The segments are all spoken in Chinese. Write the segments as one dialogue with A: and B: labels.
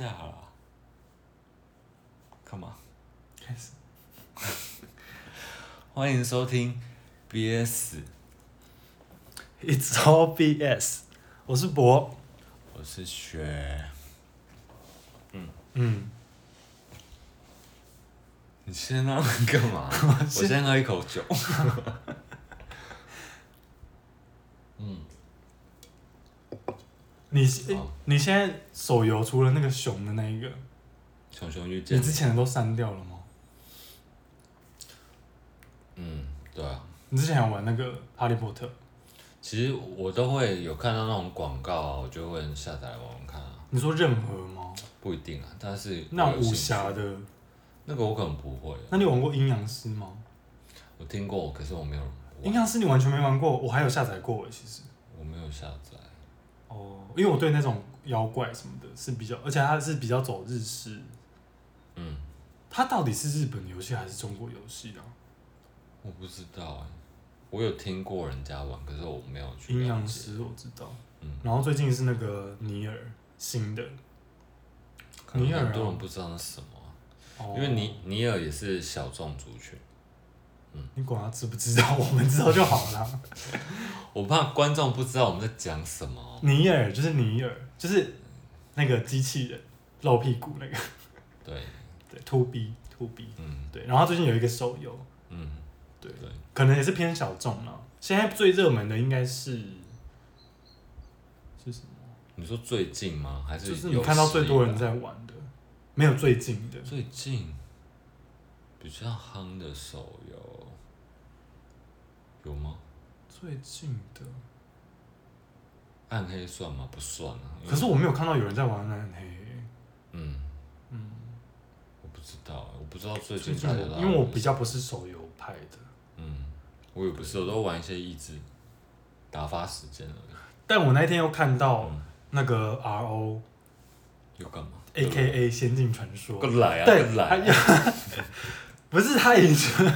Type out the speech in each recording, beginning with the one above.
A: 下了，干嘛？
B: 开始。
A: 欢迎收听 BS。
B: It's all BS。我是博，
A: 我是雪。嗯
B: 嗯。
A: 你先啊？干嘛？我先喝一口酒。嗯。
B: 你现你现在手游除了那个熊的那一个，
A: 熊熊遇
B: 见，你之前的都删掉了吗？
A: 嗯，对啊。
B: 你之前有玩那个哈利波特？
A: 其实我都会有看到那种广告啊，我就会下载来玩玩看啊。
B: 你说任何吗？
A: 不一定啊，但是
B: 那种武侠的，
A: 那个我可能不会。
B: 那你玩过阴阳师吗？
A: 我听过，可是我没有。
B: 阴阳师你完全没玩过，我还有下载过其实。
A: 我没有下载。
B: 哦，因为我对那种妖怪什么的是比较，而且它是比较走日式。
A: 嗯，
B: 它到底是日本游戏还是中国游戏啊？
A: 我不知道哎，我有听过人家玩，可是我没有去。
B: 阴阳师我知道，嗯，然后最近是那个尼尔新的。
A: 尼尔很多人不知道那是什么，因为尼尼尔也是小众族群。嗯，
B: 你管他知不知道，我们知道就好了。
A: 我怕观众不知道我们在讲什么。
B: 尼尔就是尼尔，就是那个机器人露屁股那个。
A: 对
B: 对，To B To B。
A: 嗯，
B: 对。然后最近有一个手游，
A: 嗯，
B: 对对，可能也是偏小众了。现在最热门的应该是是什么？
A: 你说最近吗？还是
B: 就是你看到最多人在玩的？没有最近的。
A: 最近比较夯的手游。有吗？
B: 最近的
A: 暗黑算吗？不算啊。
B: 可是我没有看到有人在玩暗黑。
A: 嗯
B: 嗯，
A: 我不知道，我不知道最近
B: 因为我比较不是手游派的。
A: 嗯，我也不是，我都玩一些益智，打发时间而已。
B: 但我那天又看到那个 RO，
A: 又干嘛
B: ？AKA《仙境传说》。
A: 过来啊！对，来。
B: 不是他已经。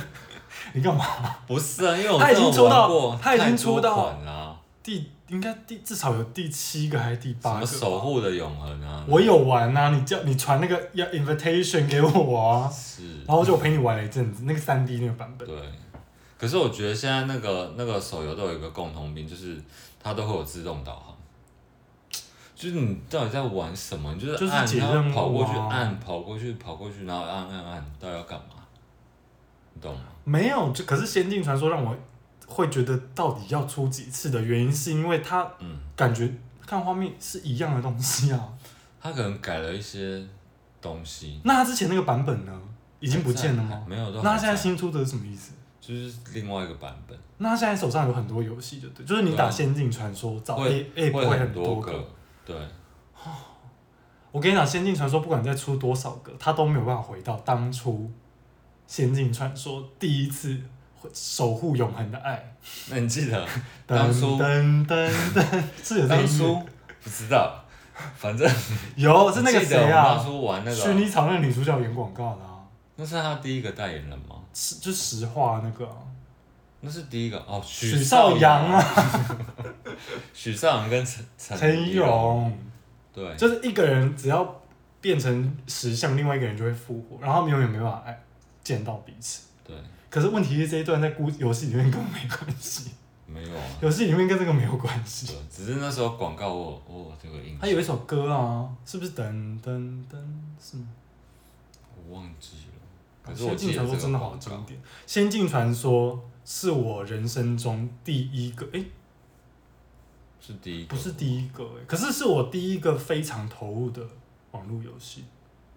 B: 你干嘛？
A: 不是啊，因为我
B: 他已经出到，他已经出
A: 到
B: 第应该第至少有第七个还是第八个？
A: 什么守护的永恒啊？
B: 我有玩啊，你叫你传那个要 invitation 给我啊，
A: 是，
B: 然后就陪你玩了一阵子，那个三 D 那个版本。
A: 对，可是我觉得现在那个那个手游都有一个共同点，就是它都会有自动导航，就是你到底在玩什么？你就是按，然后跑过去按，跑过去跑过去，然后按按按，到底要干嘛？你懂吗？
B: 没有，就可是《仙境传说》让我会觉得到底要出几次的原因，是因为它感觉看画面是一样的东西啊。
A: 它可能改了一些东西。
B: 那它之前那个版本呢？已经不见了吗？
A: 没有。
B: 那它现在新出的是什么意思？
A: 就是另外一个版本。
B: 那它现在手上有很多游戏，就对，就是你打《仙境传说》找 A A 不会很多个。
A: 对。
B: 我跟你讲，《仙境传说》不管再出多少个，它都没有办法回到当初。仙境传说第一次守护永恒的爱，
A: 那你记得 当初
B: 噔噔噔是有这个音乐？
A: 不知道，反正
B: 有是那个谁啊？
A: 当初玩那个
B: 薰衣草那个女主角演广告的啊。
A: 那是她第一个代言人吗？
B: 是就实话那个啊。
A: 那是第一个哦，
B: 许绍洋啊。
A: 许绍洋 跟陈
B: 陈怡蓉，
A: 对，
B: 就是一个人只要变成石像，另外一个人就会复活，然后他们永远没办法爱。见到彼此，
A: 对。
B: 可是问题是这一段在故游戏里面根本没关系。
A: 没有啊。
B: 游戏里面跟这个没有关系。
A: 对，只是那时候广告我我这个音。
B: 他有一首歌啊，是不是噔噔噔？是吗？
A: 我忘记了。
B: 可是仙境传说真的好经典。仙境传说是我人生中第一个，哎、欸，
A: 是第一个，
B: 不是第一个、欸，可是是我第一个非常投入的网络游戏。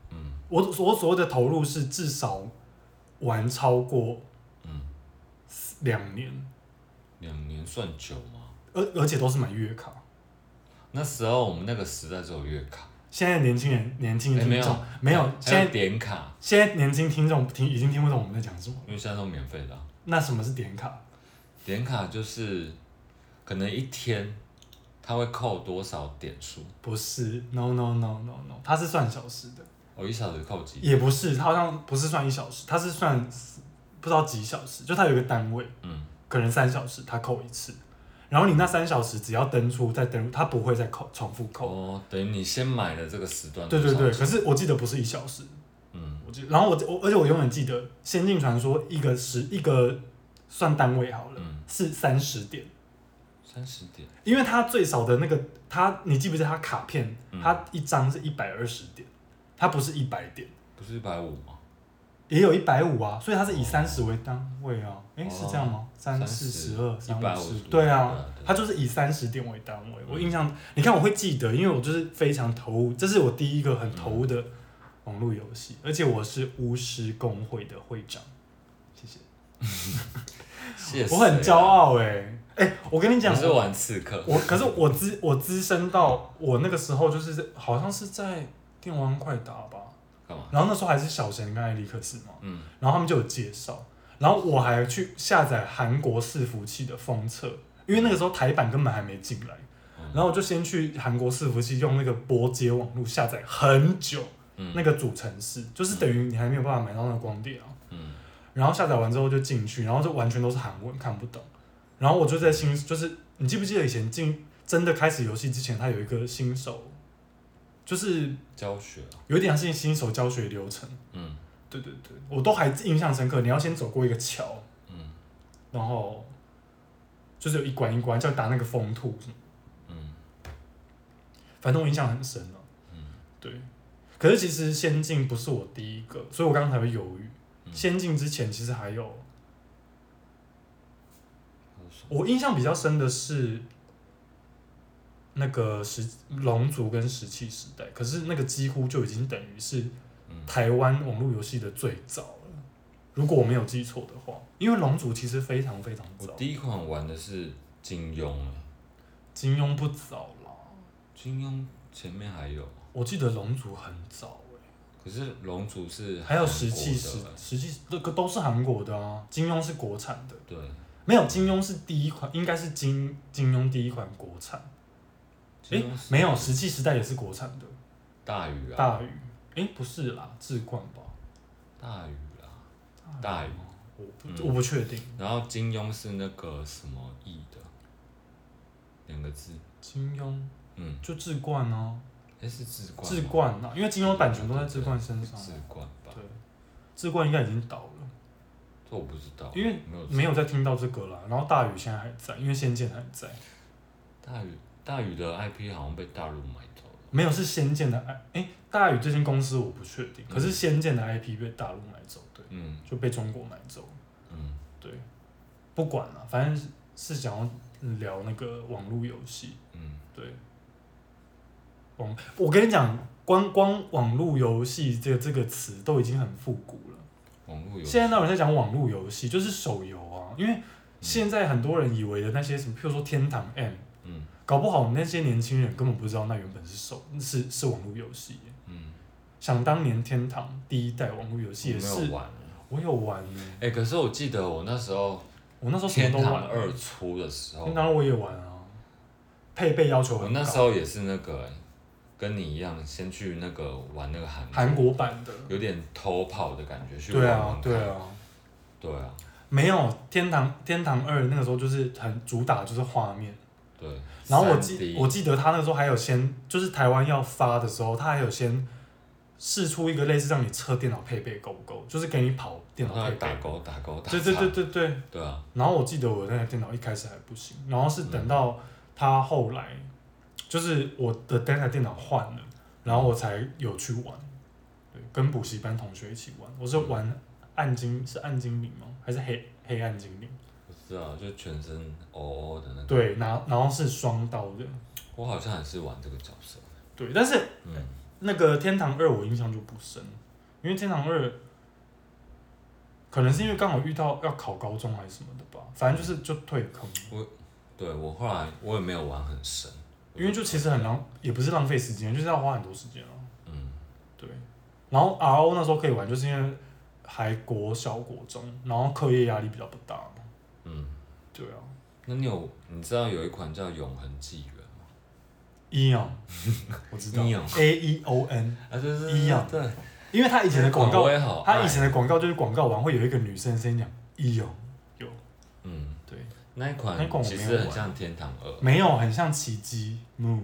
A: 嗯。
B: 我我所谓的投入是至少。玩超过，嗯，两年，
A: 两年算久吗？
B: 而而且都是买月卡。
A: 那时候我们那个时代只有月卡。
B: 现在年轻人，年轻听众、欸、没有，没有，现在
A: 点卡。
B: 现在年轻听众听已经听不懂我们在讲什么，
A: 因为现在都免费的、啊。
B: 那什么是点卡？
A: 点卡就是可能一天他会扣多少点数？
B: 不是，no no no no no，它是算小时的。
A: 我一小时扣几？
B: 也不是，它好像不是算一小时，它是算不知道几小时，就它有一个单位，嗯，可能三小时它扣一次，然后你那三小时只要登出再登入，它不会再扣重复扣。
A: 哦，等于你先买了这个时段。
B: 对对对，可是我记得不是一小时。嗯，我记得，然后我我而且我永远记得《仙境传说》一个时一个算单位好了，嗯、是三十点。
A: 三十点。因
B: 为它最少的那个，它你记不记得它卡片？它一张是一百二十点，它不是一百点。
A: 不是一百五吗？
B: 也有一百五啊，所以它是以三十为单位啊。诶、欸，是这样吗？三四十二，三五十，对啊，它就是以三十点为单位。我印象，你看我会记得，因为我就是非常投入，这是我第一个很投入的网络游戏，而且我是巫师公会的会长。谢谢，谢谢，我很骄傲哎、欸、哎、欸，我跟你讲，
A: 我是玩刺客，
B: 我可是我资我资深到我那个时候就是好像是在电玩快打吧。然后那时候还是小神跟艾利克斯嘛，嗯，然后他们就有介绍，然后我还去下载韩国伺服器的封测，因为那个时候台版根本还没进来，嗯、然后我就先去韩国伺服器用那个拨接网络下载很久，嗯、那个主程式就是等于你还没有办法买到那个光碟啊，嗯，然后下载完之后就进去，然后就完全都是韩文看不懂，然后我就在新就是你记不记得以前进真的开始游戏之前，它有一个新手。就是
A: 教学，
B: 有点像新手教学流程。嗯，对对对，我都还印象深刻。你要先走过一个桥，嗯，然后就是有一关一关，叫打那个风兔，嗯，反正我印象很深了。嗯，对。可是其实仙境不是我第一个，所以我刚才会犹豫。仙境之前其实还有，我印象比较深的是。那个石龙族跟石器时代，可是那个几乎就已经等于是台湾网络游戏的最早了。如果我没有记错的话，因为龙族其实非常非常早。
A: 我第一款玩的是金庸，
B: 金庸不早了。
A: 金庸前面还有，
B: 我记得龙族很早哎。
A: 可是龙族是
B: 还有石器时石器这个都是韩国的啊，金庸是国产的。
A: 对，
B: 没有金庸是第一款，应该是金金庸第一款国产。哎、欸，没有，石器时代也是国产的。
A: 大禹啊。
B: 大禹，哎、欸，不是啦，志冠吧。
A: 大禹啦。大禹。
B: 我不，嗯、我不确定。
A: 然后金庸是那个什么义的？两个字。
B: 金庸。嗯。就志冠啊。
A: 哎、欸，是志冠。
B: 志冠啊，因为金庸版权都在志冠身上。
A: 志冠吧。
B: 对。志冠应该已经倒了。
A: 这我不知道。
B: 因为没有再听到这个了。然后大禹现在还在，因为仙剑还在。
A: 大禹。大宇的 IP 好像被大陆买走了。
B: 没有，是仙剑的 IP。哎，大宇这间公司我不确定，可是仙剑的 IP 被大陆买走，对，嗯，就被中国买走，嗯，对，不管了，反正是是想要聊那个网络游戏，嗯，对，网，我跟你讲，光光网络游戏这个这个词都已经很复古了。
A: 网络游戏，
B: 现在那有人在讲网络游戏，就是手游啊，因为现在很多人以为的那些什么，譬如说天堂 M。搞不好那些年轻人根本不知道那原本是手是是网络游戏。嗯，想当年天堂第一代网络游戏也是，我有玩。
A: 哎、欸，可是我记得我那时候，
B: 我那时候
A: 天堂二出的时候，
B: 天堂我也玩啊。配备要求很高。
A: 我那时候也是那个，跟你一样，先去那个玩那个韩
B: 韩国版的，
A: 有点偷跑的感觉去
B: 玩玩。对啊，对啊，
A: 对啊。
B: 没有天堂天堂二那个时候就是很主打就是画面。
A: 对。
B: 然后我记我记得他那个时候还有先，就是台湾要发的时候，他还有先试出一个类似让你测电脑配备够不够，就是给你跑电脑配备。
A: 打勾打勾打。
B: 对对对对对。
A: 对啊。
B: 然后我记得我那台电脑一开始还不行，然后是等到他后来，就是我的那台电脑换了，然后我才有去玩，对，跟补习班同学一起玩。我是玩暗精，是暗精灵吗？还是黑黑暗精灵？
A: 是啊，就全身哦哦的那个。
B: 对，然后然后是双刀的。
A: 我好像还是玩这个角色。
B: 对，但是，嗯，那个天堂二我印象就不深，因为天堂二，可能是因为刚好遇到要考高中还是什么的吧，反正就是就退坑。
A: 我，对我后来我也没有玩很深，
B: 因为就其实很浪，也不是浪费时间，就是要花很多时间啊。嗯，对。然后 RO 那时候可以玩，就是因为还国小国中，然后课业压力比较不大。嗯，对啊，
A: 那你有你知道有一款叫《永恒纪元》
B: 吗？Eon，，我知道。A E O N
A: 啊，就是
B: Eon，。对，因为他以前的广告，他以前的广告就是广告完会有一个女生声音讲一样。有，嗯，对。
A: 那一款其实很像天堂二，
B: 没有很像奇迹 Moon，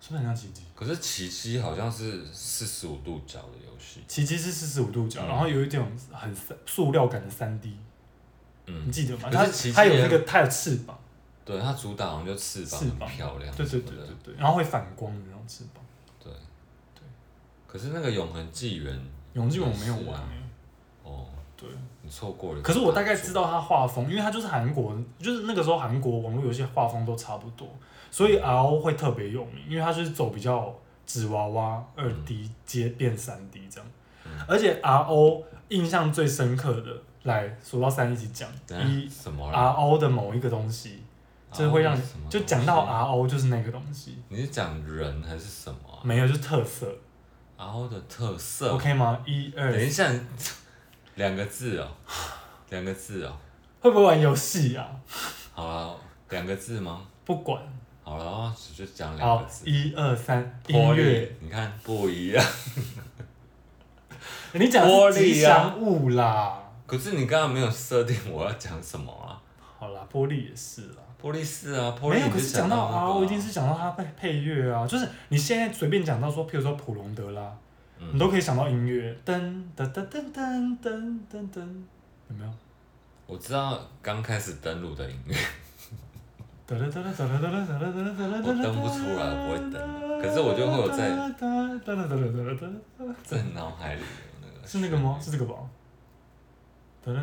B: 是不是很像奇迹？
A: 可是奇迹好像是四十五度角的游戏，
B: 奇迹是四十五度角，嗯、然后有一种很塑料感的三 D，
A: 嗯，
B: 你记得吗？它它有那个它有翅膀，
A: 对，它主打好像就翅膀很漂亮，
B: 对对对对对，然后会反光的那种翅膀，
A: 对对。可是那个永恒纪元，
B: 永恒纪元我没有玩、哦。对，
A: 你错过了。
B: 可是我大概知道它画风，因为它就是韩国，就是那个时候韩国网络游戏画风都差不多，所以 RO 会特别有名，因为它就是走比较纸娃娃二 D 接变三 D 这样。嗯、而且 RO 印象最深刻的，来数到三一起讲。一什么？RO 的某一个东西，就是会让就讲到 RO 就是那个东西。
A: 你是讲人还是什么、啊？
B: 没有，就是特色。
A: RO 的特色。
B: OK 吗？一二。
A: 等一下。两个字哦，两个字哦，
B: 会不会玩游戏啊？
A: 好了，两个字吗？
B: 不管。
A: 好了，就讲两个字。
B: 一二三，音乐。
A: 你看不一样。
B: 你讲吉祥物啦。
A: 可是你刚刚没有设定我要讲什么啊？
B: 好啦，玻璃也是啦。
A: 玻璃是啊，玻璃。
B: 没有，可是讲到啊，我一定是讲到它配配乐啊，就是你现在随便讲到说，譬如说普隆德拉。你都可以想到音乐，噔噔噔噔噔噔噔噔，有没有？
A: 我知道刚开始登录的音乐。我登不出来，我不会登。可是我就会有在在脑海里有那个。
B: 是那个吗？是这个吧？
A: 我不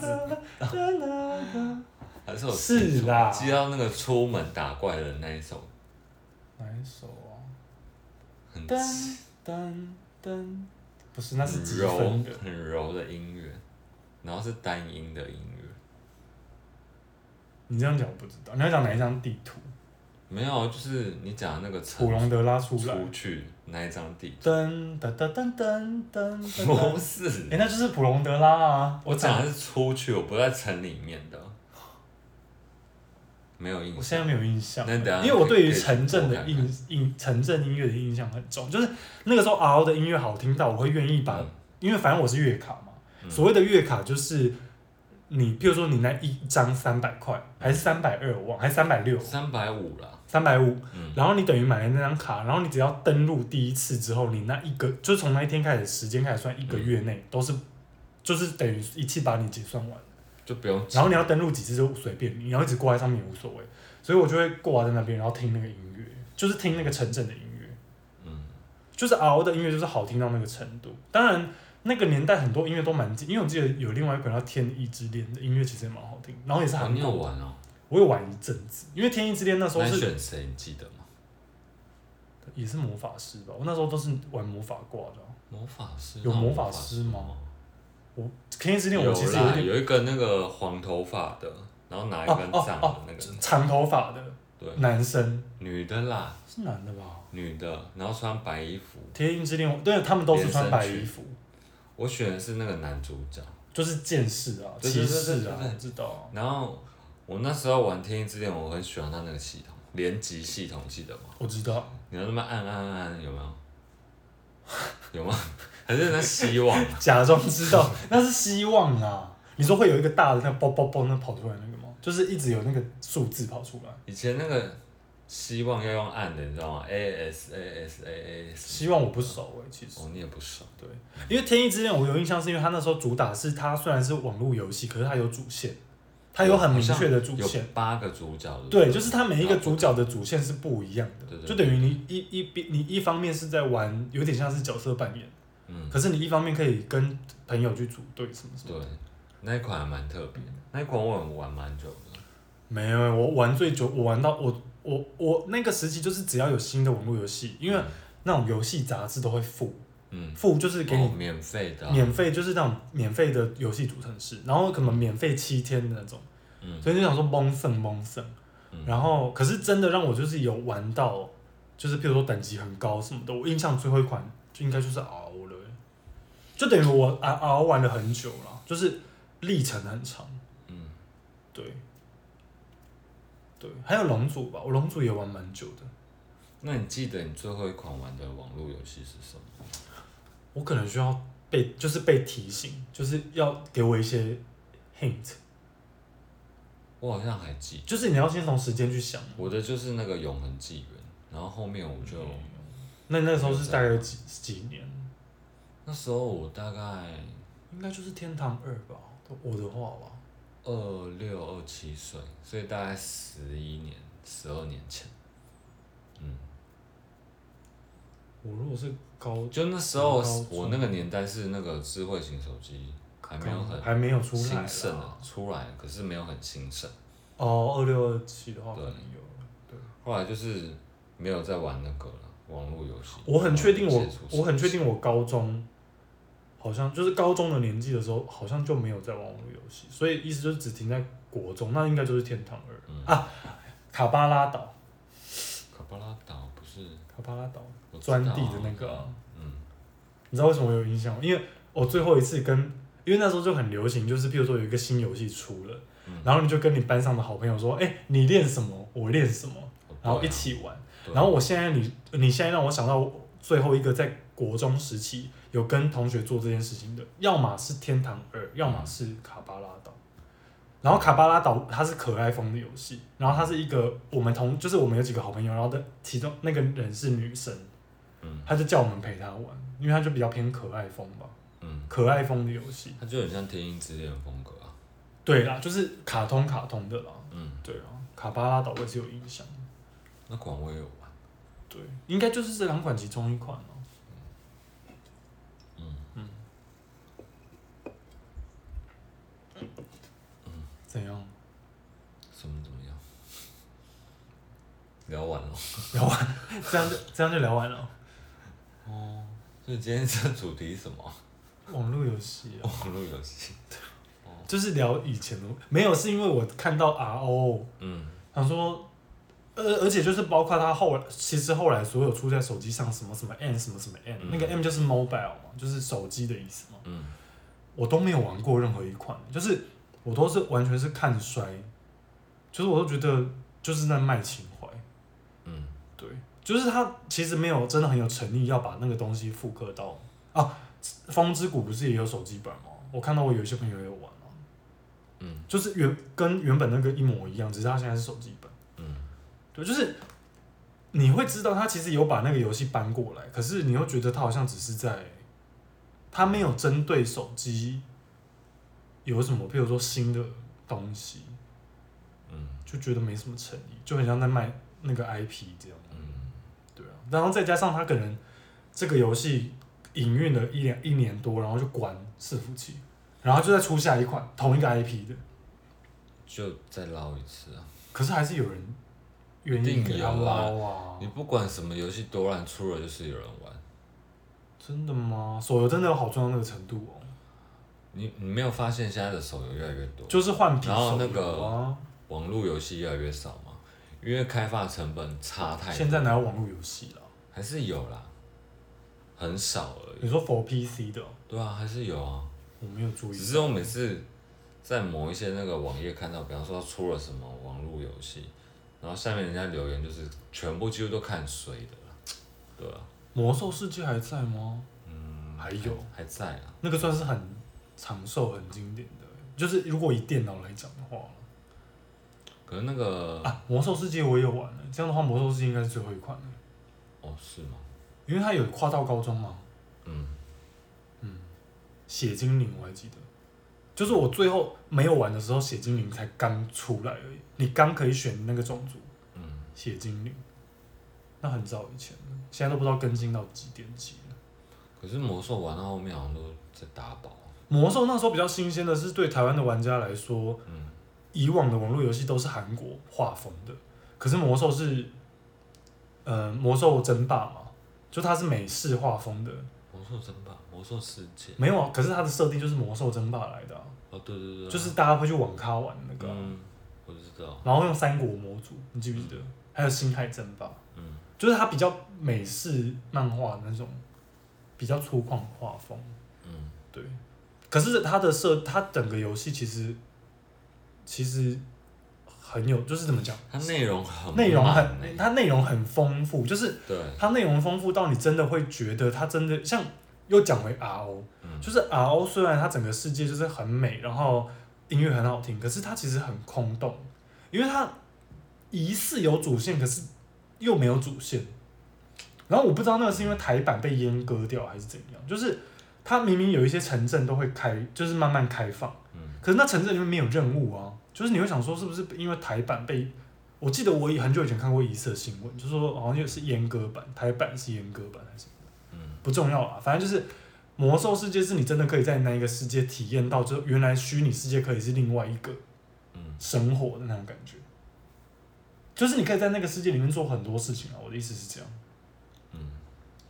A: 知道。还是我
B: 是啦，
A: 知道那个出门打怪的那一首，
B: 哪一首啊？
A: 很
B: 噔噔噔，不是，那是
A: 柔很柔的音乐，然后是单音的音乐。
B: 你这样讲我不知道，你要讲哪一张地图？
A: 没有，就是你讲那个
B: 普隆德拉出
A: 出去那一张地
B: 图。噔噔噔噔噔噔，
A: 不是，
B: 哎，那就是普隆德拉啊！
A: 我讲的是出去，我不在城里面的。没有印象，
B: 我现在没有印象，因为我对于城镇的印印城镇音乐的印象很重，就是那个时候 RO 的音乐好听到我会愿意把，因为反正我是月卡嘛，所谓的月卡就是你，譬如说你那一张三百块，还是三百二，我忘，还是三百六，
A: 三百五啦，
B: 三百五，然后你等于买了那张卡，然后你只要登录第一次之后，你那一个就从那一天开始时间开始算，一个月内都是，就是等于一次把你结算完。
A: 就不用，
B: 然后你要登录几次就随便，你要一直挂在上面也无所谓，所以我就会挂在那边，然后听那个音乐，就是听那个城镇的音乐，
A: 嗯，
B: 就是 RO 的音乐就是好听到那个程度。当然那个年代很多音乐都蛮近，因为我记得有另外一个叫《天意之恋》的音乐其实也蛮好听，然后也是很、哦、
A: 你有玩哦，
B: 我有玩一阵子，因为《天意之恋》那时候是
A: 选谁你记得吗？
B: 也是魔法师吧，我那时候都是玩魔法挂的。
A: 魔法师
B: 有魔法师吗？我天意之恋，我其实有点
A: 有一个那个黄头发的，然后拿一根杖的那个
B: 长头发的，
A: 对，
B: 男生，
A: 女的啦，
B: 是男的吧？
A: 女的，然后穿白衣服。
B: 天意之恋，对，他们都是穿白衣服。
A: 我选的是那个男主角，
B: 就是剑士啊，骑士啊，知道。
A: 然后我那时候玩天翼之恋，我很喜欢它那个系统，连击系统，记得吗？
B: 我知道。
A: 你要那么按按按，有没有？有吗？还是那希望，
B: 假装知道，那是希望啊！你说会有一个大的那嘣嘣嘣那跑出来那个吗？就是一直有那个数字跑出来。
A: 以前那个希望要用按的，你知道吗？A S A S A A。
B: 希望我不熟哎，其实。
A: 哦，你也不熟。
B: 对，因为《天翼之恋》我有印象，是因为它那时候主打是它虽然是网络游戏，可是它有主线，它有很明确的主线。
A: 八个主角。
B: 对，就是它每一个主角的主线是不一样的，就等于你一一边你一方面是在玩，有点像是角色扮演。
A: 嗯，
B: 可是你一方面可以跟朋友去组队什么什么。
A: 对，那一款还蛮特别的，那一款我玩蛮久的。
B: 没有，我玩最久，我玩到我我我那个时期就是只要有新的网络游戏，因为那种游戏杂志都会附，
A: 嗯，
B: 付就是给你
A: 免费的，
B: 免费就是那种免费的游戏组成式，然后可能免费七天的那种，
A: 嗯，
B: 所以就想说蒙圣蒙圣，然后可是真的让我就是有玩到，就是譬如说等级很高什么的，我印象最后一款就应该就是熬了。就等于我熬熬玩了很久了，就是历程很长。
A: 嗯，
B: 对，对，还有龙族吧，我龙族也玩蛮久的。
A: 那你记得你最后一款玩的网络游戏是什么？
B: 我可能需要被就是被提醒，就是要给我一些 hint。
A: 我好像还记，
B: 就是你要先从时间去想。
A: 我的就是那个永恒纪元，然后后面我就，
B: 那那时候是大概几几年？
A: 那时候我大概
B: 应该就是天堂二吧，我的话吧。
A: 二六二七岁，所以大概十一年、十二年前。嗯。
B: 我如果是高，
A: 就那时候我那个年代是那个智慧型手机还没有很
B: 还没有出来
A: 兴盛的，出来可是没有很兴盛。
B: 哦，二六二七的话可能有，对。
A: 后来就是没有再玩那个了，网络游戏。
B: 我很确定我，我很确定我高中，好像就是高中的年纪的时候，好像就没有在玩网络游戏，所以意思就是只停在国中，那应该就是天堂二、嗯、啊，卡巴拉岛。
A: 卡巴拉岛不是
B: 卡巴拉岛。钻地的那个、啊，
A: 嗯，
B: 你知道为什么我有印象吗？因为我最后一次跟，因为那时候就很流行，就是譬如说有一个新游戏出了，嗯、然后你就跟你班上的好朋友说，哎、欸，你练什么，我练什么，然后一起玩。然后我现在你，你现在让我想到最后一个在国中时期有跟同学做这件事情的，要么是天堂二，要么是卡巴拉岛。然后卡巴拉岛它是可爱风的游戏，然后它是一个我们同，就是我们有几个好朋友，然后的其中那个人是女生。嗯，她就叫我们陪她玩，因为她就比较偏可爱风吧。
A: 嗯，
B: 可爱风的游戏。
A: 它就很像《天鹰之恋》风格啊。
B: 对啦，就是卡通卡通的啦。
A: 嗯，
B: 对啊，卡巴拉岛我也是有印象。
A: 那款我也有玩。
B: 对，应该就是这两款其中一款哦。
A: 嗯嗯。
B: 嗯。怎样？
A: 什么怎么样？聊完了。
B: 聊完，这样就这样就聊完了。
A: 哦，所以今天这主题是什么？
B: 网络游戏啊。
A: 网络游戏。
B: 哦。就是聊以前的，没有，是因为我看到 RO，
A: 嗯，
B: 想说，而而且就是包括他后来，其实后来所有出在手机上什么什么 M 什么什么 M，嗯，那个 M 就是 mobile 嘛，就是手机的意思嘛，
A: 嗯，
B: 我都没有玩过任何一款，就是我都是完全是看衰，就是我都觉得就是在卖情怀，
A: 嗯，
B: 对。就是他其实没有真的很有诚意要把那个东西复刻到。啊，风之谷不是也有手机版吗？我看到我有一些朋友也有玩啊，
A: 嗯，
B: 就是原跟原本那个一模一样，只是他现在是手机版，
A: 嗯，
B: 对，就是你会知道他其实有把那个游戏搬过来，可是你又觉得他好像只是在，他没有针对手机有什么，譬如说新的东西，
A: 嗯，
B: 就觉得没什么诚意，就很像在卖那个 IP 这样。嗯，对啊然后再加上他可能这个游戏营运了一两一年多，然后就关伺服器，然后就再出下一款同一个 IP 的，
A: 就再捞一次啊！
B: 可是还是有人愿意给他捞啊！
A: 你不管什么游戏多烂，出了就是有人玩。
B: 真的吗？手游真的有好赚到那个程度哦？
A: 你你没有发现现在的手游越来越多？
B: 就是换皮，
A: 然后那个网络游戏越来越少嘛，因为开发成本差太多。
B: 现在哪有网络游戏了？
A: 还是有啦，很少而已。
B: 你说 for PC 的？
A: 对啊，还是有啊。
B: 我没有注意。
A: 只是我每次在某一些那个网页看到，比方说出了什么网络游戏，然后下面人家留言就是全部几乎都看谁的了，对啊。
B: 魔兽世界还在吗？
A: 嗯，
B: 还有
A: 还，还在啊。
B: 那个算是很长寿、很经典的，就是如果以电脑来讲的话。
A: 可是那个
B: 啊，魔兽世界我也有玩了，这样的话魔兽世界应该是最后一款了。
A: 哦，是吗？
B: 因为它有跨到高中嘛。
A: 嗯。
B: 嗯。血精灵我还记得，就是我最后没有玩的时候，血精灵才刚出来而已。你刚可以选那个种族。
A: 嗯。
B: 血精灵。那很早以前了，现在都不知道更新到几点几了。
A: 可是魔兽玩到后面好像都在打宝。
B: 魔兽那时候比较新鲜的是，对台湾的玩家来说，
A: 嗯，
B: 以往的网络游戏都是韩国画风的，可是魔兽是。呃，魔兽争霸嘛，就它是美式画风的。
A: 魔兽争霸，魔兽世界。
B: 没有啊，可是它的设定就是魔兽争霸来的啊。
A: 哦，对对对。
B: 就是大家会去网咖玩那个。
A: 嗯，我知道。
B: 然后用三国模组，你记不记得？嗯、还有星海争霸。
A: 嗯。
B: 就是它比较美式漫画那种，比较粗犷的画风。
A: 嗯，
B: 对。可是它的设，它整个游戏其实，其实。很有，就是怎么讲？
A: 它内容很
B: 内容很，它内容很丰富，就是
A: 对，
B: 它内容丰富到你真的会觉得它真的像，又讲回 RO，、嗯、就是 RO 虽然它整个世界就是很美，然后音乐很好听，可是它其实很空洞，因为它疑似有主线，可是又没有主线。然后我不知道那个是因为台版被阉割掉还是怎样，就是它明明有一些城镇都会开，就是慢慢开放，嗯、可是那城镇里面没有任务啊，就是你会想说是不是因为台版被。我记得我很久以前看过一次新闻，就说好像又是阉割版，台版是阉割版还是什么？嗯，不重要啊，反正就是魔兽世界是你真的可以在那一个世界体验到，就原来虚拟世界可以是另外一个生活的那种感觉，就是你可以在那个世界里面做很多事情啊。我的意思是这样，嗯，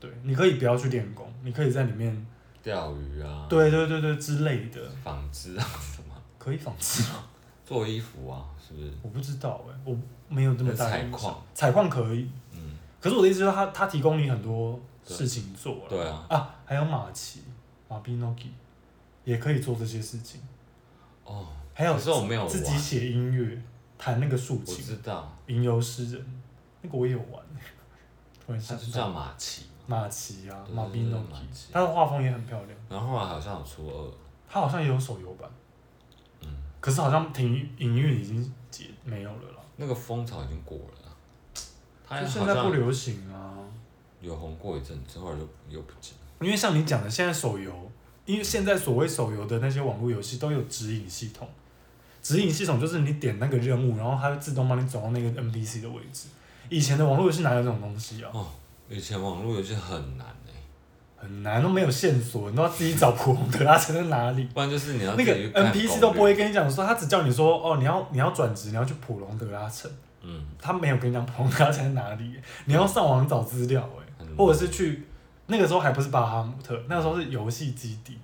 B: 对，你可以不要去练功，你可以在里面
A: 钓鱼啊，
B: 对对对对之类的，
A: 纺织啊什么，
B: 可以纺织吗？
A: 做衣服啊，是不是？
B: 我不知道哎、欸，我没有这么大的
A: 采矿，
B: 采矿可以。嗯。可是我的意思就是他，他他提供你很多事情做了。
A: 对啊。
B: 啊，还有马奇，马比诺基，也可以做这些事情。
A: 哦。
B: 还有。
A: 可是我没有
B: 自己写音乐，弹那个竖琴。
A: 我知道。
B: 吟游诗人，那个我也有玩。
A: 突然想到。叫马奇。
B: 马奇啊，马比诺基，他的画风也很漂亮。
A: 然后后来好像有出二。
B: 他好像也有手游版。嗯可是好像停营运已经结没有了啦。
A: 那个风潮已经过了，
B: 它现在不流行啊。
A: 有红过一阵之，后来就又不见。
B: 因为像你讲的，现在手游，因为现在所谓手游的那些网络游戏都有指引系统，指引系统就是你点那个任务，然后它会自动帮你走到那个 NPC 的位置。以前的网络游戏哪有这种东西啊？
A: 哦，以前网络游戏很难。
B: 很难，都没有线索，你都要自己找普隆德拉城在哪里。
A: 不然就是你要
B: 那个 NPC 都不会跟你讲说，他只叫你说哦，你要你要转职，你要去普隆德拉城。嗯。他没有跟你讲普隆德拉城在哪里，你要上网找资料哎，或者是去那个时候还不是巴哈姆特，那个时候是游戏基地。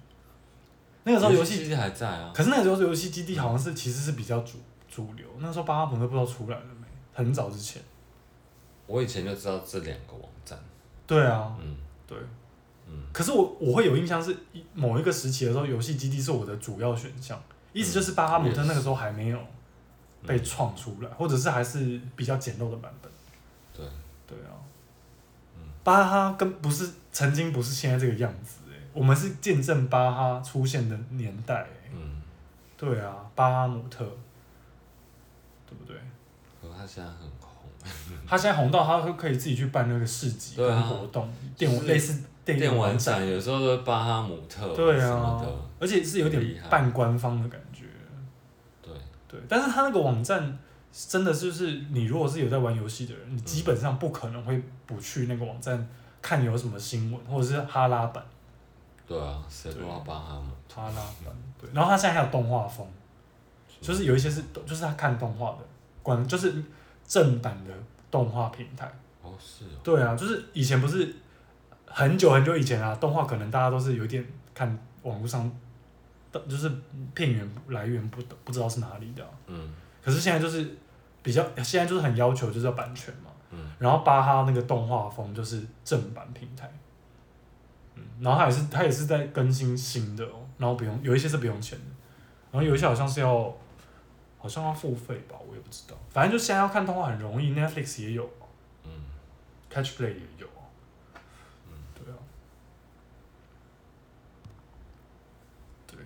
B: 那个时候游戏
A: 基地还在啊。
B: 可是那个时候游戏基地好像是其实是比较主主流，那时候巴哈姆特不知道出来了没，很早之前。
A: 我以前就知道这两个网站。
B: 对啊。嗯。对。可是我我会有印象是某一个时期的时候，游戏基地是我的主要选项，意思就是巴哈姆特那个时候还没有被创出来，或者是还是比较简陋的版本。
A: 对
B: 对啊，巴哈跟不是曾经不是现在这个样子哎，我们是见证巴哈出现的年代对啊，巴哈姆特，对不对？
A: 可他现在很红，
B: 他现在红到他会可以自己去办那个市集跟活动，电类似。电玩展
A: 有时候都巴哈姆特，
B: 对啊，而且是有点半官方的感觉。
A: 对
B: 对，但是他那个网站真的就是，你如果是有在玩游戏的人，你基本上不可能会不去那个网站看有什么新闻，或者是哈拉版。
A: 对啊，谁玩巴哈姆？
B: 哈拉版。对，然后他现在还有动画风，就是有一些是，就是他看动画的，关就是正版的动画平台。
A: 哦，是
B: 哦。对啊，就是以前不是。很久很久以前啊，动画可能大家都是有点看网络上的，就是片源来源不不知道是哪里的，啊。嗯。可是现在就是比较，现在就是很要求就是要版权嘛。嗯。然后巴哈那个动画风就是正版平台。嗯。然后它也是它也是在更新新的哦，然后不用有一些是不用钱的，然后有一些好像是要好像要付费吧，我也不知道。反正就现在要看动画很容易，Netflix 也有。嗯。Catch Play 也有。嗯，对啊，对。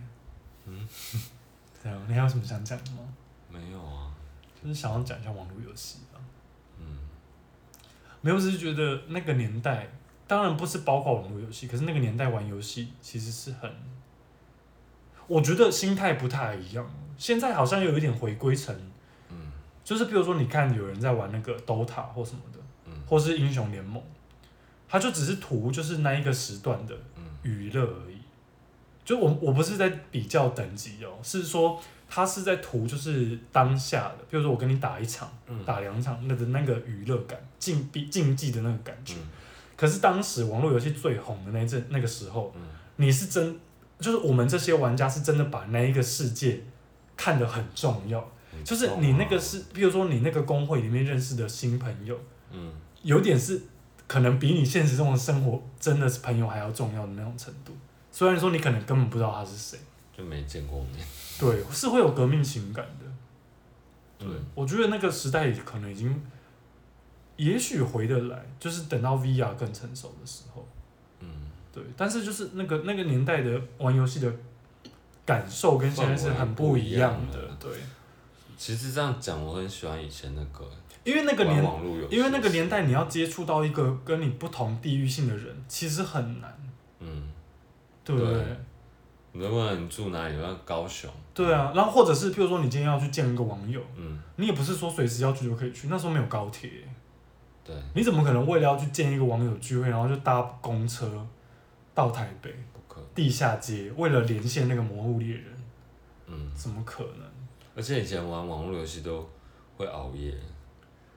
B: 嗯。对你还有什么想讲的吗？
A: 没有啊，
B: 就是想要讲一下网络游戏啊。嗯，没有，只是觉得那个年代，当然不是包括网络游戏，可是那个年代玩游戏其实是很，我觉得心态不太一样。现在好像有一点回归成，嗯，就是比如说你看有人在玩那个 DOTA 或什么的，嗯，或是英雄联盟，他就只是图就是那一个时段的娱乐而已。就我我不是在比较等级哦，是说他是在图就是当下的，比如说我跟你打一场，嗯、打两场，那个那个娱乐感，竞比竞技的那个感觉。嗯、可是当时网络游戏最红的那阵那个时候，嗯、你是真，就是我们这些玩家是真的把那一个世界看得很重要，嗯、就是你那个是，比如说你那个工会里面认识的新朋友，嗯、有点是可能比你现实中的生活真的是朋友还要重要的那种程度。虽然说你可能根本不知道他是谁，
A: 就没见过面，
B: 对，是会有革命情感的。对，嗯、我觉得那个时代可能已经，也许回得来，就是等到 VR 更成熟的时候。嗯，对，但是就是那个那个年代的玩游戏的感受跟现在是很不一样的。对，
A: 其实这样讲，我很喜欢以前那个，
B: 因为那个年，因为那个年代你要接触到一个跟你不同地域性的人，其实很难。嗯，对不对？
A: 如果你住哪里？要高雄。
B: 对啊，然后或者是，譬如说你今天要去见一个网友，嗯，你也不是说随时要去就可以去，那时候没有高铁。
A: 对。
B: 你怎么可能为了要去见一个网友聚会，然后就搭公车到台北？
A: 不可能。
B: 地下街为了连线那个魔物猎人，嗯，怎么可能？
A: 而且以前玩网络游戏都会熬夜，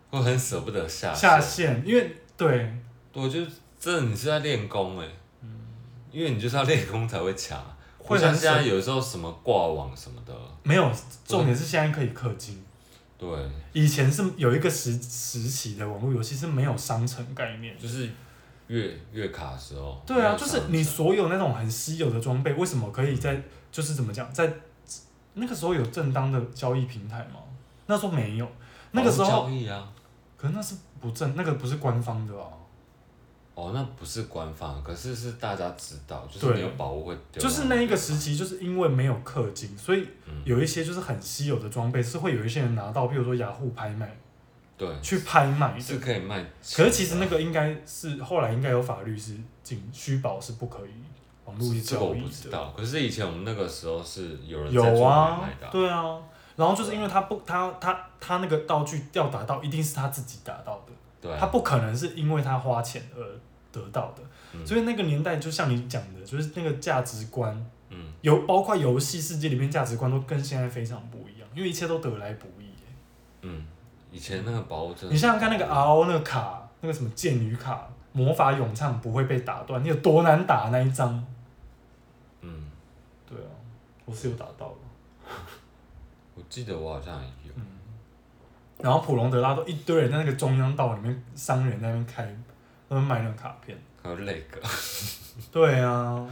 A: 会很舍不得下
B: 下线，因为对，
A: 我觉得这你是在练功哎，嗯，因为你就是要练功才会卡。会像现在有时候什么挂网什么的，
B: 没有，重点是现在可以氪金。
A: 对，
B: 以前是有一个时时期的网络游戏是没有商城概念，
A: 就是月月卡的时候。
B: 对啊，就是你所有那种很稀有的装备，为什么可以在就是怎么讲，在那个时候有正当的交易平台吗？那时候没有，那个时候
A: 交易啊，
B: 可是那是不正，那个不是官方的啊。
A: 哦，那不是官方，可是是大家知道，就是没有宝物会丢。
B: 就是那一个时期，就是因为没有氪金，所以有一些就是很稀有的装备是会有一些人拿到，比如说雅虎拍卖，
A: 对，
B: 去拍卖
A: 是可以卖。
B: 可是其实那个应该是后来应该有法律是禁虚宝是不可以网络交易的。这个我不知道，
A: 可是以前我们那个时候是有人
B: 有啊，对啊，然后就是因为他不他他他那个道具要达到，一定是他自己达到的。他不可能是因为他花钱而得到的，嗯、所以那个年代就像你讲的，就是那个价值观，嗯，有包括游戏世界里面价值观都跟现在非常不一样，因为一切都得来不易。
A: 嗯，以前那个宝物真的，
B: 你想想看那个 RO 那个卡，那个什么剑女卡，魔法咏唱不会被打断，你有多难打那一张？嗯，对啊，我是有打到了，
A: 我记得我好像也有。
B: 然后普隆德拉都一堆人在那个中央道里面，商人在那边开，他们卖那个卡片。
A: 还有那个。
B: 对啊。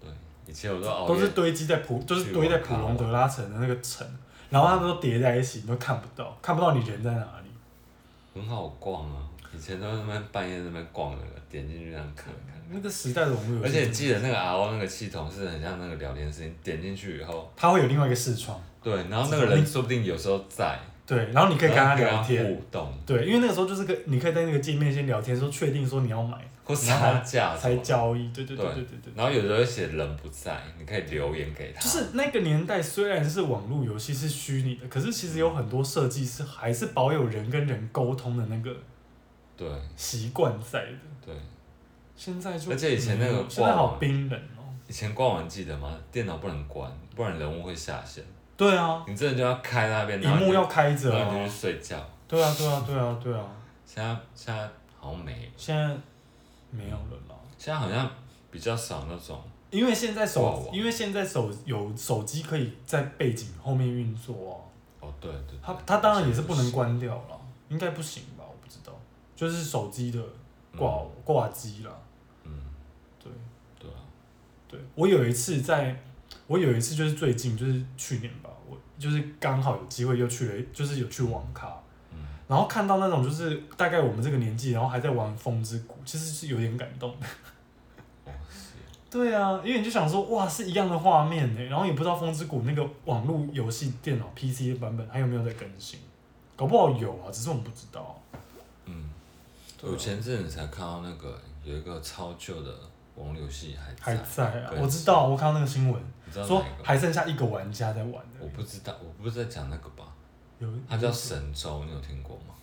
A: 对，以前我都熬
B: 都是堆积在普，就是堆在普隆德拉城的那个城，然后他们都叠在一起，你都看不到，看不到你人在哪里。
A: 很好逛啊，以前都在那边半夜在那边逛那个，点进去这样看看。
B: 那个时代的网络。
A: 而且记得那个 RO 那个系统是很像那个聊天室，你点进去以后，
B: 它会有另外一个视窗。
A: 对，然后那个人说不定有时候在。
B: 对，然后你可以跟他聊天，
A: 互动。
B: 对，因为那个时候就是个，你可以在那个界面先聊天，说确定说你要买，
A: 或杀价
B: 才交易。对对对对对对。
A: 然后有时候写人不在，你可以留言给他。
B: 就是那个年代虽然是网络游戏是虚拟的，可是其实有很多设计是还是保有人跟人沟通的那个
A: 对
B: 习惯在的。
A: 对。
B: 现在就
A: 而且以前那个
B: 现在好冰冷哦。
A: 以前挂网记得吗？电脑不能关，不然人物会下线。
B: 对啊，
A: 你真的就要开那边，
B: 屏幕要开着，
A: 然后就去睡觉。
B: 对啊，对啊，对啊，对啊。
A: 现在现在好像没，
B: 现在没有了啦。
A: 现在好像比较少那种，
B: 因为现在手，因为现在手有手机可以在背景后面运作
A: 啊。哦，对对。
B: 它它当然也是不能关掉了，应该不行吧？我不知道，就是手机的挂挂机了。嗯，对
A: 对啊，
B: 对我有一次在。我有一次就是最近就是去年吧，我就是刚好有机会又去了，就是有去网咖，嗯，然后看到那种就是大概我们这个年纪，然后还在玩《风之谷》，其实是有点感动的。
A: 哦，是。
B: 对啊，因为你就想说，哇，是一样的画面呢，然后也不知道《风之谷》那个网络游戏电脑 PC 的版本还有没有在更新，搞不好有啊，只是我们不知道。
A: 嗯，我前阵子才看到那个有一个超旧的网络游戏还
B: 还在啊，我知道，我看到那个新闻。说还剩下一个玩家在玩的，
A: 我不知道，我不是在讲那个吧？有，它叫神州，你有听过吗？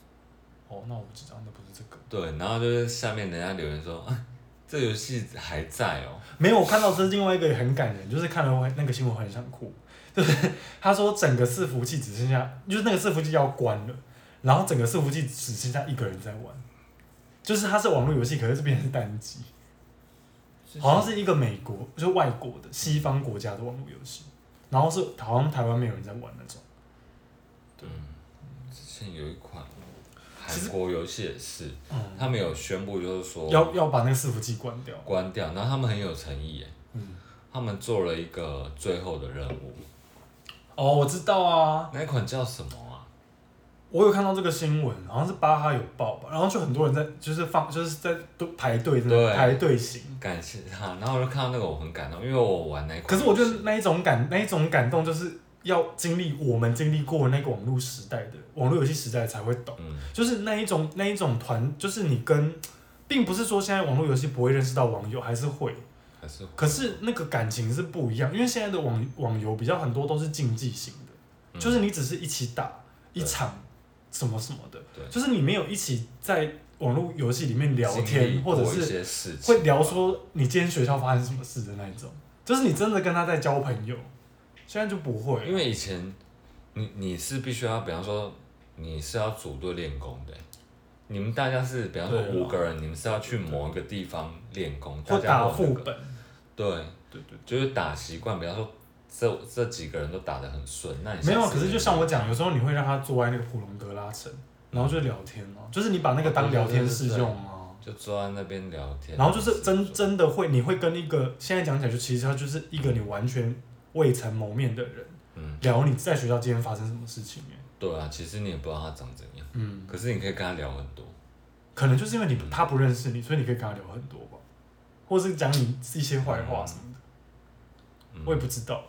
B: 哦，那我不知道，那不是这个。
A: 对，然后就是下面人家留言说，啊，这游戏还在哦。
B: 没有，我看到是另外一个也很感人，就是看了那个新闻很想哭。就是 他说整个伺服器只剩下，就是那个伺服器要关了，然后整个伺服器只剩下一个人在玩，就是它是网络游戏，可是这边是单机。好像是一个美国，就是外国的西方国家的网络游戏，然后是好像台湾没有人在玩那种。
A: 对，之前有一款韩国游戏也是，嗯、他们有宣布就是说
B: 要要把那个伺服器关掉，
A: 关掉，然后他们很有诚意耶，嗯、他们做了一个最后的任务。
B: 哦，我知道啊，
A: 那一款叫什么啊？
B: 我有看到这个新闻，好像是巴哈有报吧，然后就很多人在就是放就是在都排队的排队型，
A: 感谢他，然后我就看到那个我很感动，因为我玩那一款。
B: 可是我觉得那一种感那一种感动就是要经历我们经历过那个网络时代的网络游戏时代才会懂，嗯、就是那一种那一种团，就是你跟，并不是说现在网络游戏不会认识到网友，还是会，
A: 还是会，
B: 可是那个感情是不一样，因为现在的网网游比较很多都是竞技型的，嗯、就是你只是一起打一场。什么什么的，就是你没有一起在网络游戏里面聊天，或者是会聊说你今天学校发生什么事的那一种，就是你真的跟他在交朋友。现在就不会，
A: 因为以前你你是必须要，比方说你是要组队练功的，你们大家是比方说五个人，你们是要去某一个地方练功，
B: 或打副本，
A: 对。对对，就是打习惯，比方说。这这几个人都打得很顺，那你
B: 没有？可是就像我讲，有时候你会让他坐在那个普隆格拉城，然后就聊天嘛，就是你把那个当聊天室用啊，
A: 就坐在那边聊天。
B: 然后就是真真的会，你会跟一个现在讲起来就其实他就是一个你完全未曾谋面的人，嗯，聊你在学校今天发生什么事情。
A: 对啊，其实你也不知道他长怎样，嗯，可是你可以跟他聊很多，
B: 可能就是因为你他不认识你，所以你可以跟他聊很多吧，或是讲你一些坏话什么的，我也不知道。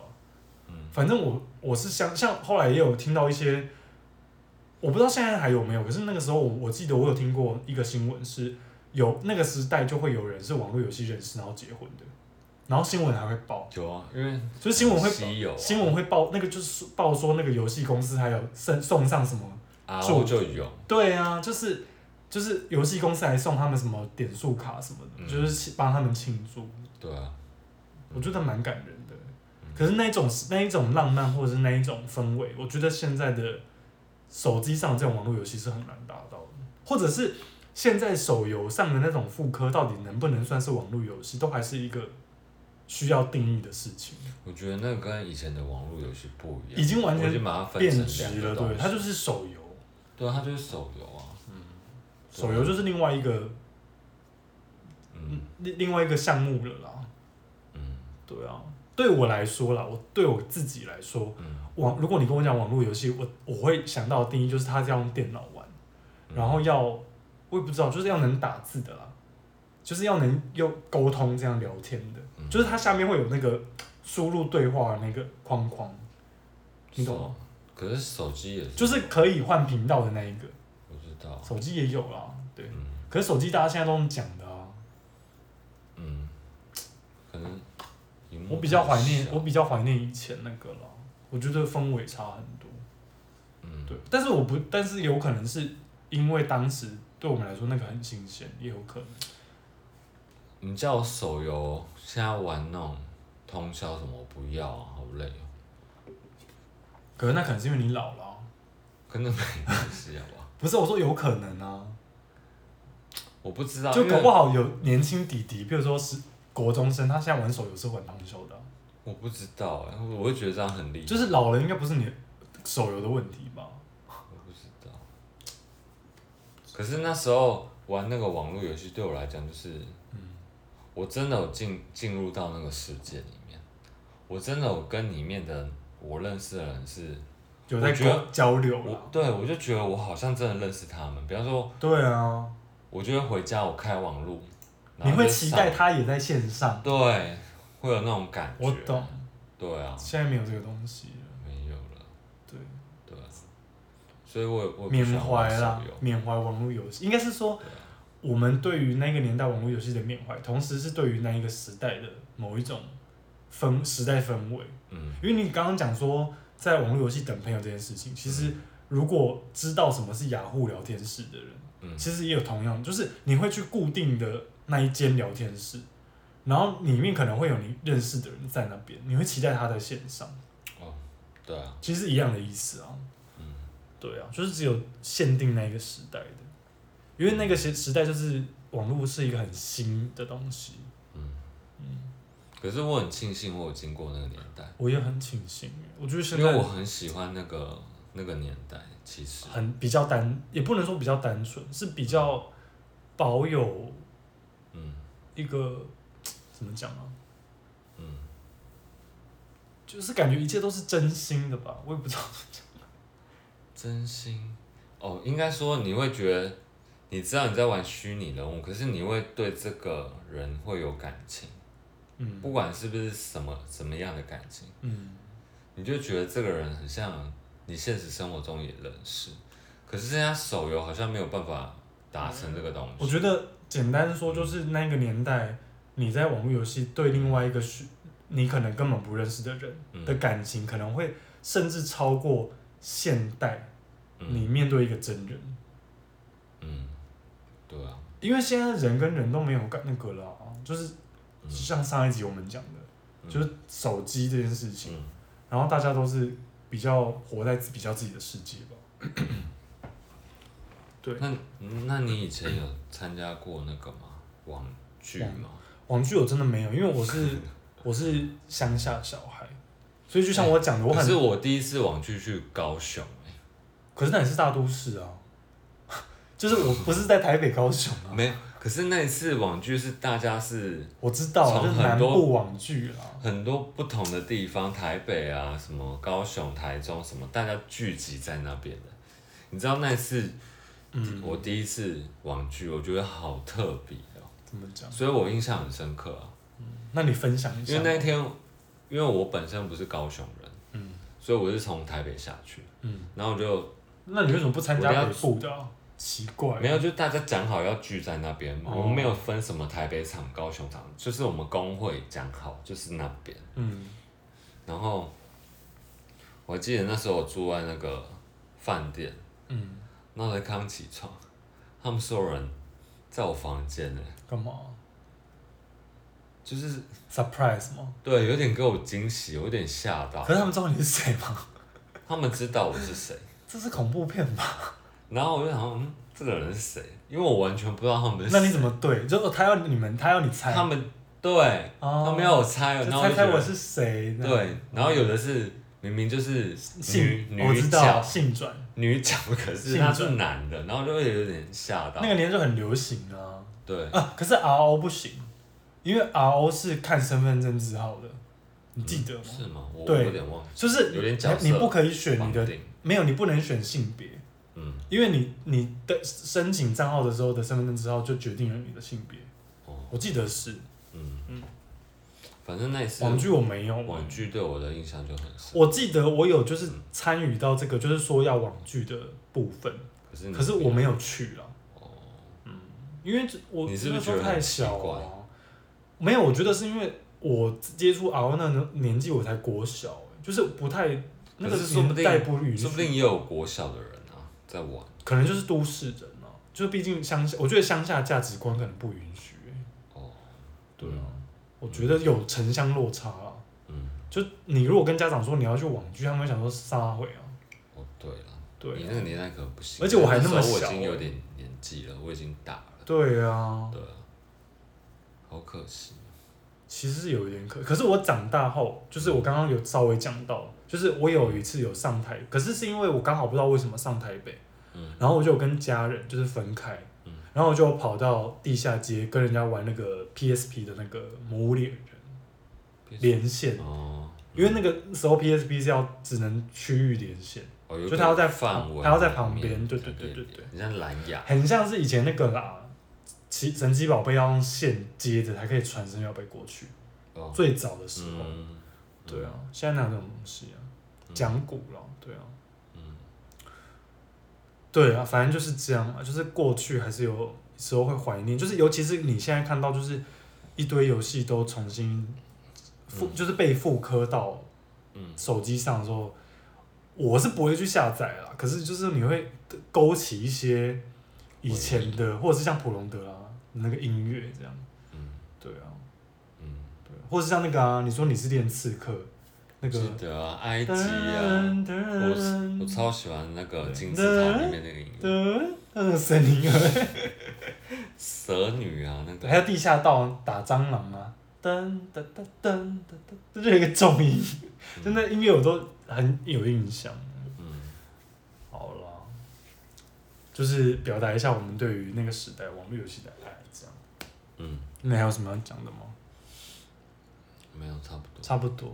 B: 嗯。反正我我是像像后来也有听到一些，我不知道现在还有没有，可是那个时候我我记得我有听过一个新闻，是有那个时代就会有人是网络游戏认识然后结婚的，然后新闻还会报。
A: 有啊，因为
B: 就是新闻会
A: 报，
B: 新闻会报那个就是报说那个游戏公司还有送送上什么，
A: 啊，就就有。
B: 对啊，就是就是游戏公司还送他们什么点数卡什么的，嗯、就是帮他们庆祝。
A: 对啊，
B: 我觉得蛮感人的。可是那一种那一种浪漫或者是那一种氛围，我觉得现在的手机上这种网络游戏是很难达到的，或者是现在手游上的那种复刻，到底能不能算是网络游戏，都还是一个需要定义的事情。
A: 我觉得那个跟以前的网络游戏不一样，
B: 已经完全变质了。对，它就是手游。
A: 对啊，它就是手游啊。嗯，
B: 手游就是另外一个，嗯，另另外一个项目了啦。嗯，对啊。对我来说啦，我对我自己来说，网如果你跟我讲网络游戏，我我会想到的定义就是它是要用电脑玩，然后要我也不知道，就是要能打字的啦，就是要能又沟通这样聊天的，就是它下面会有那个输入对话的那个框框，你懂吗？
A: 可是手机也是，
B: 就是可以换频道的那一个，
A: 不知道，
B: 手机也有啦，对，可是手机大家现在都能讲的啊，
A: 嗯，可能。
B: 我比较怀念，我比较怀念以前那个了。我觉得氛围差很多。嗯，对。但是我不，但是有可能是因为当时对我们来说那个很新鲜，也有可能。
A: 你叫我手游现在玩那种通宵什么，我不要啊，好累哦。
B: 可是那可能是因为你老了啊。
A: 可能没关系啊。
B: 不是，我说有可能啊。
A: 我不知道，
B: 就搞不好有年轻弟弟，比如说是。国中生，他现在玩手游是玩通宵的。
A: 我不知道哎，我会觉得这样很厉害。
B: 就是老了应该不是你手游的问题吧？
A: 我不知道。可是那时候玩那个网络游戏对我来讲就是，嗯，我真的有进进入到那个世界里面，我真的有跟里面的我认识的人是
B: 有在交交流。
A: 我对我就觉得我好像真的认识他们。比方说，
B: 对啊，
A: 我就会回家，我开网络。
B: 你会期待他也在线上，
A: 对，会有那种感觉。
B: 我懂，
A: 对啊。
B: 现在没有这个东西了，
A: 没有了。
B: 对，
A: 对。所以我我
B: 缅怀啦，缅怀网络游戏，应该是说，我们对于那个年代网络游戏的缅怀，同时是对于那一个时代的某一种氛时代氛围。嗯。因为你刚刚讲说，在网络游戏等朋友这件事情，其实如果知道什么是雅虎聊天室的人，嗯，其实也有同样，就是你会去固定的。那一间聊天室，然后里面可能会有你认识的人在那边，你会期待他在线上。
A: 哦，对啊，
B: 其实一样的意思啊。嗯，对啊，就是只有限定那一个时代的，因为那个时时代就是网络是一个很新的东西。嗯
A: 嗯。可是我很庆幸我有经过那个年代。
B: 我也很庆幸，我觉得现
A: 在因为我很喜欢那个那个年代，其实
B: 很比较单，也不能说比较单纯，是比较保有。嗯，一个怎么讲啊？嗯，就是感觉一切都是真心的吧，我也不知道怎么讲。
A: 真心，哦，应该说你会觉得，你知道你在玩虚拟人物，可是你会对这个人会有感情，
B: 嗯，
A: 不管是不是什么什么样的感情，
B: 嗯，
A: 你就觉得这个人很像你现实生活中也认识，可是现在手游好像没有办法达成这个东西。
B: 我觉得简单说就是那个年代，你在网络游戏对另外一个虚，你可能根本不认识的人的感情，可能会甚至超过现代。你面对一个真人，
A: 嗯，对啊，
B: 因为现在人跟人都没有干那个了啊，就是像上一集我们讲的，嗯、就是手机这件事情，嗯、然后大家都是比较活在比较自己的世界吧。对，
A: 那那你以前有参加过那个吗？网剧吗？
B: 网剧我真的没有，因为我是 我是乡下小孩，所以就像我讲的，我
A: 是我第一次网剧去高雄。
B: 可是那也是大都市啊，就是我不是在台北、高雄啊。
A: 没有，可是那一次网剧是大家是，
B: 我知道啊，就是南部网剧啦，
A: 很多不同的地方，台北啊，什么高雄、台中什么，大家聚集在那边的。你知道那一次，嗯，我第一次网剧，我觉得好特别哦。
B: 怎么讲？
A: 所以我印象很深刻啊。
B: 嗯，那你分享一下。
A: 因为那一天，因为我本身不是高雄人，
B: 嗯，
A: 所以我是从台北下去，
B: 嗯，
A: 然后我就。
B: 那你为什么不参加北部的？奇怪。
A: 没有，就大家讲好要聚在那边，我们没有分什么台北场、高雄场，就是我们工会讲好就是那边。
B: 嗯。
A: 然后我记得那时候我住在那个饭店，
B: 嗯，
A: 然后才刚起床，他们所有人在我房间呢。
B: 干嘛？
A: 就是
B: surprise 吗？
A: 对，有点给我惊喜，有点吓到。
B: 可是他们知道你是谁吗？
A: 他们知道我是谁。
B: 这是恐怖片吧？
A: 然后我就想说，嗯，这个人是谁？因为我完全不知道他们是谁。
B: 那你怎么对？就他要你们，他要你猜。
A: 他们对，哦、他们要我猜，然后
B: 猜猜我是谁？
A: 对，然后有的是明明就是女女
B: 我知道性转
A: 女角，可是他是男的，然后就会有点吓到。
B: 那个年代就很流行啊。
A: 对
B: 啊，可是 R O 不行，因为 R O 是看身份证字号的，你记得吗？
A: 嗯、是吗？我
B: 对
A: 有点忘，
B: 就是
A: 有点角色
B: 你不可以选你的。没有，你不能选性别，
A: 嗯，
B: 因为你你的申请账号的时候的身份证字号就决定了你的性别。
A: 哦，
B: 我记得是，
A: 嗯。嗯，反正那次
B: 网剧我没有，
A: 网剧对我的印象就很深。
B: 我记得我有就是参与到这个，就是说要网剧的部分，可是可是我没有去了。哦，嗯，因为我那时候太小了，没有，我觉得是因为我接触熬那年纪我才国小，就是不太。那个是说不定，
A: 说不定也有国小的人。啊，在玩。
B: 可能就是都市人啊，就是毕竟乡下，我觉得乡下价值观可能不允许。
A: 哦，
B: 对啊，我觉得有城乡落差啊。
A: 嗯。
B: 就你如果跟家长说你要去网剧，他们会想说撒回啊。
A: 哦，对啊。
B: 对。
A: 你那个年代可能不行。
B: 而且我还那么小。
A: 我已经有点年纪了，我已经大了。
B: 对啊。
A: 对啊。好可惜。
B: 其实是有一点可，可是我长大后，就是我刚刚有稍微讲到。就是我有一次有上台，可是是因为我刚好不知道为什么上台北，
A: 嗯，
B: 然后我就跟家人就是分开，
A: 嗯，
B: 然后我就跑到地下街跟人家玩那个 PSP 的那个魔物猎人连线，
A: 哦，
B: 因为那个时候 PSP 是要只能区域连线，
A: 哦，
B: 就他要在
A: 范
B: 围，他要在旁边，对对对对对，
A: 很像蓝牙，
B: 很像是以前那个啦，奇神奇宝贝要用线接着才可以传声要被过去，
A: 哦，
B: 最早的时候，对啊，现在哪有这种东西啊？讲古了，对啊，
A: 嗯，
B: 对啊，反正就是这样嘛，就是过去还是有时候会怀念，就是尤其是你现在看到，就是一堆游戏都重新复，嗯、就是被复刻到手机上的时候，嗯、我是不会去下载啦，可是就是你会勾起一些以前的，或者是像普隆德啊那个音乐这样，
A: 嗯，
B: 对啊，
A: 嗯，
B: 对，或者是像那个啊，你说你是练刺客。那个、
A: 记得啊，埃及啊，我我超喜欢那个金字塔里面那个音。乐，
B: 那个声音啊，
A: 蛇女啊，那个。
B: 还有地下道打蟑螂啊，噔噔噔噔噔噔，这就一个重音，真的、嗯、音乐我都很有印象。
A: 嗯，
B: 好了，就是表达一下我们对于那个时代网络游戏的爱，这样。
A: 嗯，
B: 那还有什么要讲的吗？
A: 没有，差不多。
B: 差不多。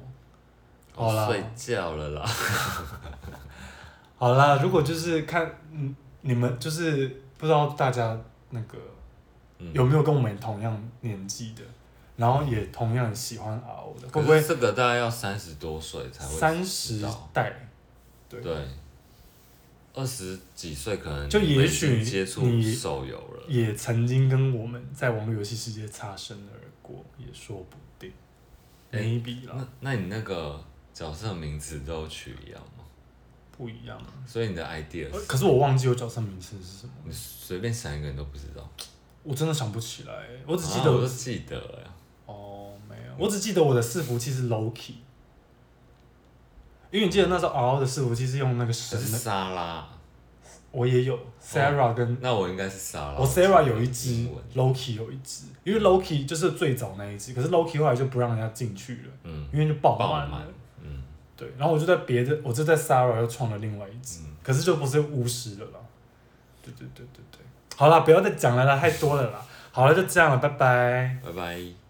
A: 好啦，睡觉了啦。
B: 好啦，如果就是看，嗯，你们就是不知道大家那个有没有跟我们同样年纪的，然后也同样喜欢 RO 的，会不会
A: 这个大概要三十多岁才会
B: 三十代？对。
A: 对二十几岁可能
B: 就也许
A: 接触手游了，
B: 也曾经跟我们在网络游戏世界擦身而过，也说不定。maybe 啦。
A: 那那你那个角色名字都取一样吗？
B: 不一样。
A: 所以你的 idea 是？
B: 可是我忘记我角色名字是什么。
A: 你随便想一个，你都不知道。
B: 我真的想不起来，我只记得。
A: 我都记得呀。
B: 哦，没有，我只记得我的伺服器是 Loki。因为你记得那时候 RO 的伺服器是用那个神的
A: 莎拉，
B: 我也有 Sarah 跟
A: 那我应该是莎拉，
B: 我 Sarah 有一只，Loki 有一只，因为 Loki 就是最早那一只，可是 Loki 后来就不让人家进去了，嗯，因为就爆满了，嗯，对，然后我就在别的，我就在 Sarah 又创了另外一只，可是就不是巫师了啦，对对对对对，好了，不要再讲了啦，太多了啦，好了，就这样了，拜拜，
A: 拜拜。